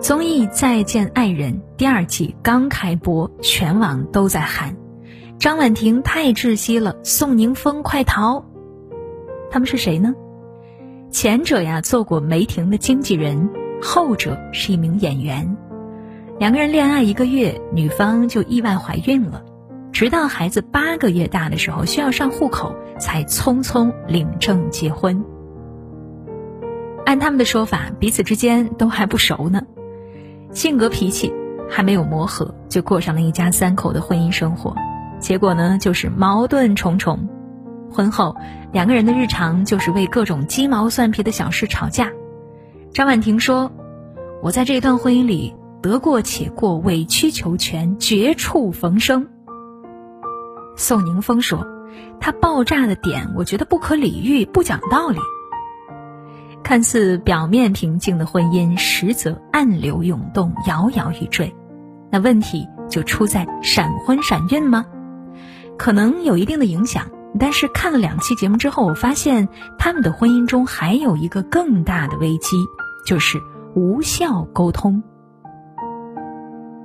综艺《再见爱人》第二季刚开播，全网都在喊：“张婉婷太窒息了，宋宁峰快逃！”他们是谁呢？前者呀做过梅婷的经纪人，后者是一名演员。两个人恋爱一个月，女方就意外怀孕了，直到孩子八个月大的时候需要上户口，才匆匆领证结婚。按他们的说法，彼此之间都还不熟呢。性格脾气还没有磨合，就过上了一家三口的婚姻生活，结果呢就是矛盾重重。婚后两个人的日常就是为各种鸡毛蒜皮的小事吵架。张婉婷说：“我在这段婚姻里得过且过，委曲求全，绝处逢生。”宋宁峰说：“他爆炸的点，我觉得不可理喻，不讲道理。”看似表面平静的婚姻，实则暗流涌动，摇摇欲坠。那问题就出在闪婚闪孕吗？可能有一定的影响，但是看了两期节目之后，我发现他们的婚姻中还有一个更大的危机，就是无效沟通。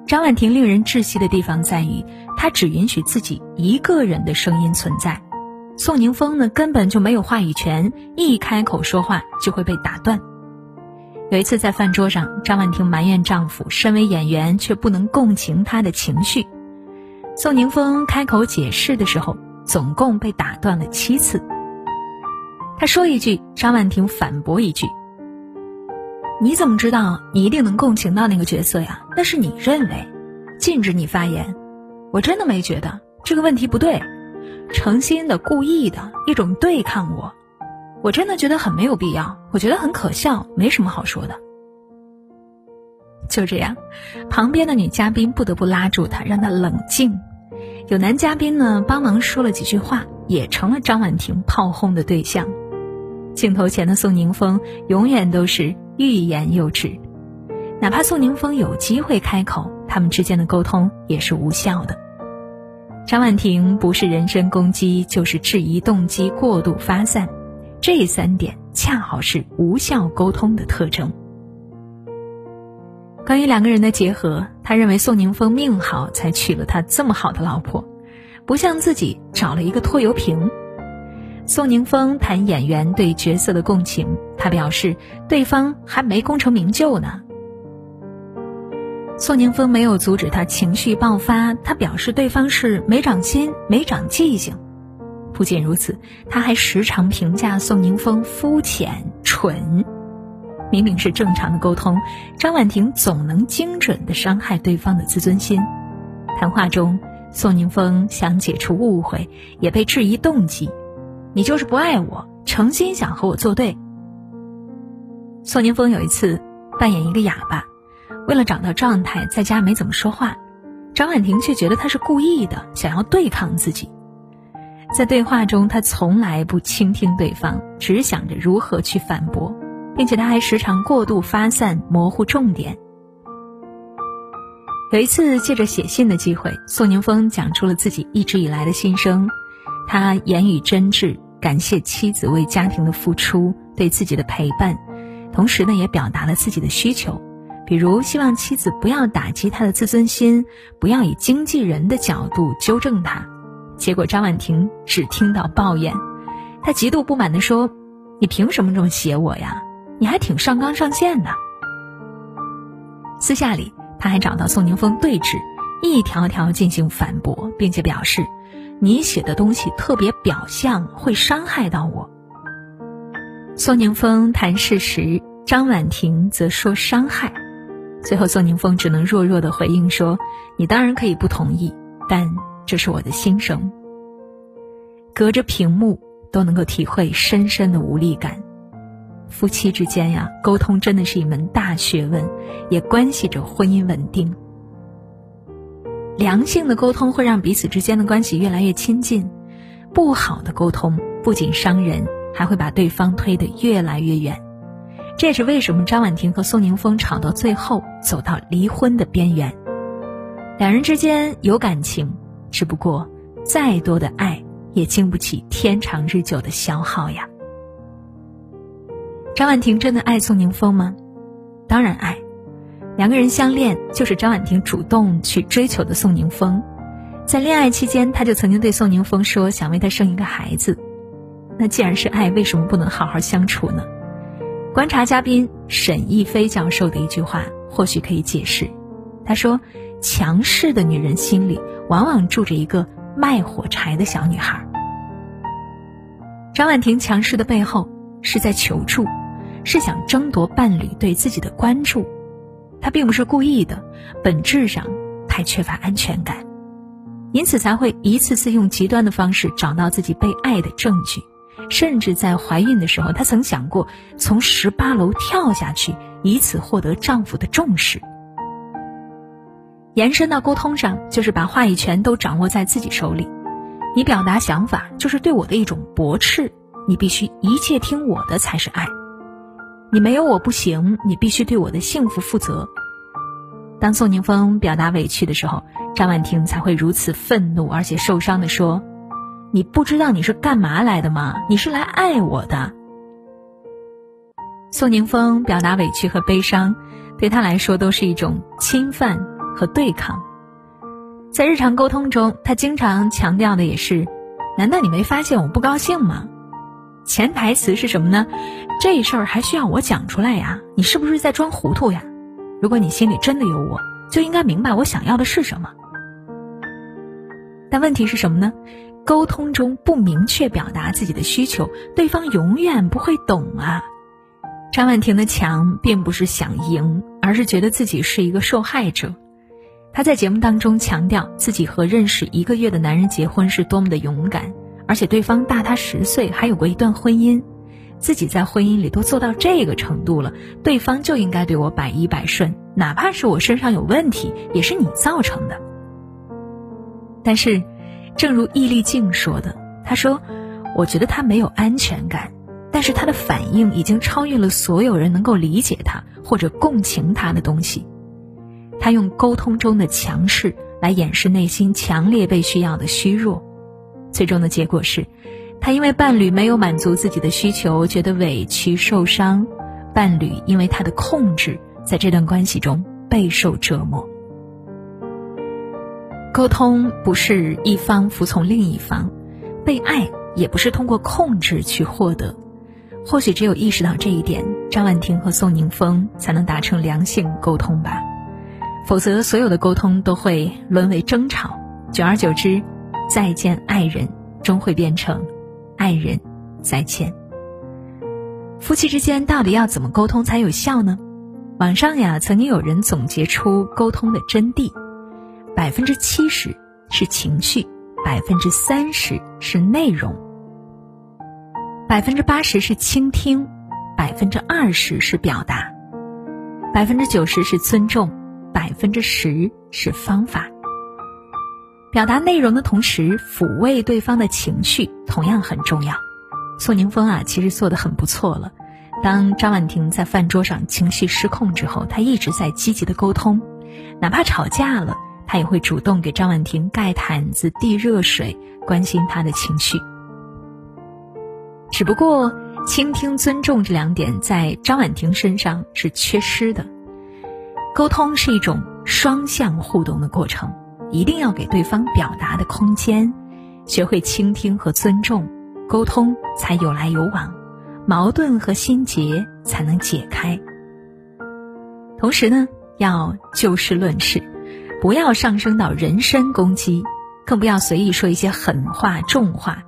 张婉婷令人窒息的地方在于，她只允许自己一个人的声音存在。宋宁峰呢，根本就没有话语权，一开口说话就会被打断。有一次在饭桌上，张婉婷埋怨丈夫身为演员却不能共情她的情绪。宋宁峰开口解释的时候，总共被打断了七次。他说一句，张婉婷反驳一句：“你怎么知道你一定能共情到那个角色呀？那是你认为，禁止你发言。我真的没觉得这个问题不对。”诚心的、故意的一种对抗我，我真的觉得很没有必要，我觉得很可笑，没什么好说的。就这样，旁边的女嘉宾不得不拉住他，让他冷静。有男嘉宾呢，帮忙说了几句话，也成了张婉婷炮轰的对象。镜头前的宋宁峰永远都是欲言又止，哪怕宋宁峰有机会开口，他们之间的沟通也是无效的。张婉婷不是人身攻击，就是质疑动机过度发散，这三点恰好是无效沟通的特征。关于两个人的结合，他认为宋宁峰命好才娶了他这么好的老婆，不像自己找了一个拖油瓶。宋宁峰谈演员对角色的共情，他表示对方还没功成名就呢。宋宁峰没有阻止他情绪爆发，他表示对方是没长心、没长记性。不仅如此，他还时常评价宋宁峰肤浅、蠢。明明是正常的沟通，张婉婷总能精准的伤害对方的自尊心。谈话中，宋宁峰想解除误会，也被质疑动机：“你就是不爱我，诚心想和我作对。”宋宁峰有一次扮演一个哑巴。为了找到状态，在家没怎么说话，张婉婷却觉得他是故意的，想要对抗自己。在对话中，他从来不倾听对方，只想着如何去反驳，并且他还时常过度发散，模糊重点。有一次，借着写信的机会，宋宁峰讲出了自己一直以来的心声，他言语真挚，感谢妻子为家庭的付出，对自己的陪伴，同时呢，也表达了自己的需求。比如希望妻子不要打击他的自尊心，不要以经纪人的角度纠正他。结果张婉婷只听到抱怨，她极度不满地说：“你凭什么这么写我呀？你还挺上纲上线的。”私下里，他还找到宋宁峰对峙，一条条进行反驳，并且表示：“你写的东西特别表象，会伤害到我。”宋宁峰谈事实，张婉婷则说伤害。最后，宋宁峰只能弱弱的回应说：“你当然可以不同意，但这是我的心声。”隔着屏幕都能够体会深深的无力感。夫妻之间呀，沟通真的是一门大学问，也关系着婚姻稳定。良性的沟通会让彼此之间的关系越来越亲近，不好的沟通不仅伤人，还会把对方推得越来越远。这也是为什么张婉婷和宋宁峰吵到最后走到离婚的边缘。两人之间有感情，只不过再多的爱也经不起天长日久的消耗呀。张婉婷真的爱宋宁峰吗？当然爱，两个人相恋就是张婉婷主动去追求的宋宁峰。在恋爱期间，他就曾经对宋宁峰说想为他生一个孩子。那既然是爱，为什么不能好好相处呢？观察嘉宾沈亦菲教授的一句话，或许可以解释。他说：“强势的女人心里，往往住着一个卖火柴的小女孩。”张婉婷强势的背后，是在求助，是想争夺伴侣对自己的关注。她并不是故意的，本质上太缺乏安全感，因此才会一次次用极端的方式找到自己被爱的证据。甚至在怀孕的时候，她曾想过从十八楼跳下去，以此获得丈夫的重视。延伸到沟通上，就是把话语权都掌握在自己手里。你表达想法，就是对我的一种驳斥。你必须一切听我的才是爱。你没有我不行，你必须对我的幸福负责。当宋宁峰表达委屈的时候，张婉婷才会如此愤怒而且受伤的说。你不知道你是干嘛来的吗？你是来爱我的。宋宁峰表达委屈和悲伤，对他来说都是一种侵犯和对抗。在日常沟通中，他经常强调的也是：难道你没发现我不高兴吗？潜台词是什么呢？这事儿还需要我讲出来呀？你是不是在装糊涂呀？如果你心里真的有我，就应该明白我想要的是什么。但问题是什么呢？沟通中不明确表达自己的需求，对方永远不会懂啊。张婉婷的强并不是想赢，而是觉得自己是一个受害者。她在节目当中强调自己和认识一个月的男人结婚是多么的勇敢，而且对方大她十岁，还有过一段婚姻，自己在婚姻里都做到这个程度了，对方就应该对我百依百顺，哪怕是我身上有问题，也是你造成的。但是。正如易立竞说的，他说：“我觉得他没有安全感，但是他的反应已经超越了所有人能够理解他或者共情他的东西。他用沟通中的强势来掩饰内心强烈被需要的虚弱，最终的结果是，他因为伴侣没有满足自己的需求，觉得委屈受伤；伴侣因为他的控制，在这段关系中备受折磨。”沟通不是一方服从另一方，被爱也不是通过控制去获得。或许只有意识到这一点，张婉婷和宋宁峰才能达成良性沟通吧。否则，所有的沟通都会沦为争吵，久而久之，再见爱人终会变成爱人再见。夫妻之间到底要怎么沟通才有效呢？网上呀，曾经有人总结出沟通的真谛。百分之七十是情绪，百分之三十是内容，百分之八十是倾听，百分之二十是表达，百分之九十是尊重，百分之十是方法。表达内容的同时，抚慰对方的情绪同样很重要。宋宁峰啊，其实做的很不错了。当张婉婷在饭桌上情绪失控之后，他一直在积极的沟通，哪怕吵架了。他也会主动给张婉婷盖毯子、递热水，关心她的情绪。只不过，倾听、尊重这两点在张婉婷身上是缺失的。沟通是一种双向互动的过程，一定要给对方表达的空间，学会倾听和尊重，沟通才有来有往，矛盾和心结才能解开。同时呢，要就事论事。不要上升到人身攻击，更不要随意说一些狠话重话，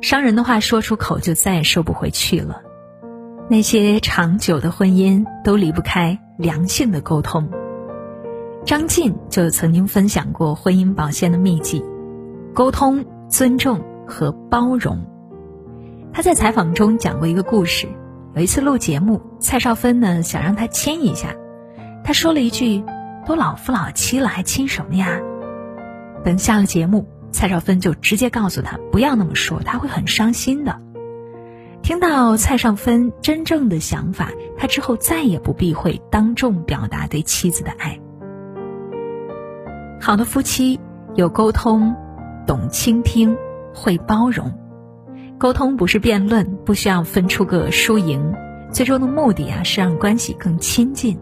伤人的话说出口就再也收不回去了。那些长久的婚姻都离不开良性的沟通。张晋就曾经分享过婚姻保鲜的秘籍：沟通、尊重和包容。他在采访中讲过一个故事：有一次录节目，蔡少芬呢想让他亲一下，他说了一句。都老夫老妻了，还亲什么呀？等下了节目，蔡少芬就直接告诉他不要那么说，他会很伤心的。听到蔡少芬真正的想法，他之后再也不避讳当众表达对妻子的爱。好的夫妻有沟通，懂倾听，会包容。沟通不是辩论，不需要分出个输赢，最终的目的啊是让关系更亲近。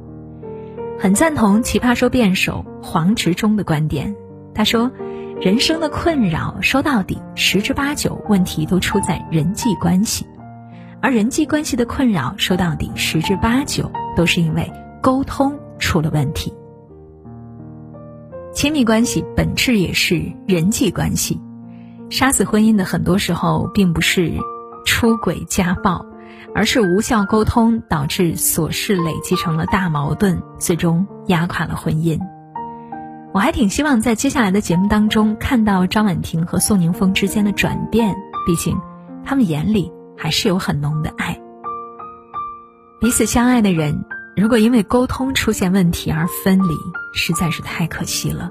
很赞同奇葩说辩手黄执中的观点。他说：“人生的困扰，说到底十之八九问题都出在人际关系，而人际关系的困扰，说到底十之八九都是因为沟通出了问题。亲密关系本质也是人际关系，杀死婚姻的很多时候并不是出轨家暴。”而是无效沟通导致琐事累积成了大矛盾，最终压垮了婚姻。我还挺希望在接下来的节目当中看到张婉婷和宋宁峰之间的转变，毕竟他们眼里还是有很浓的爱。彼此相爱的人，如果因为沟通出现问题而分离，实在是太可惜了。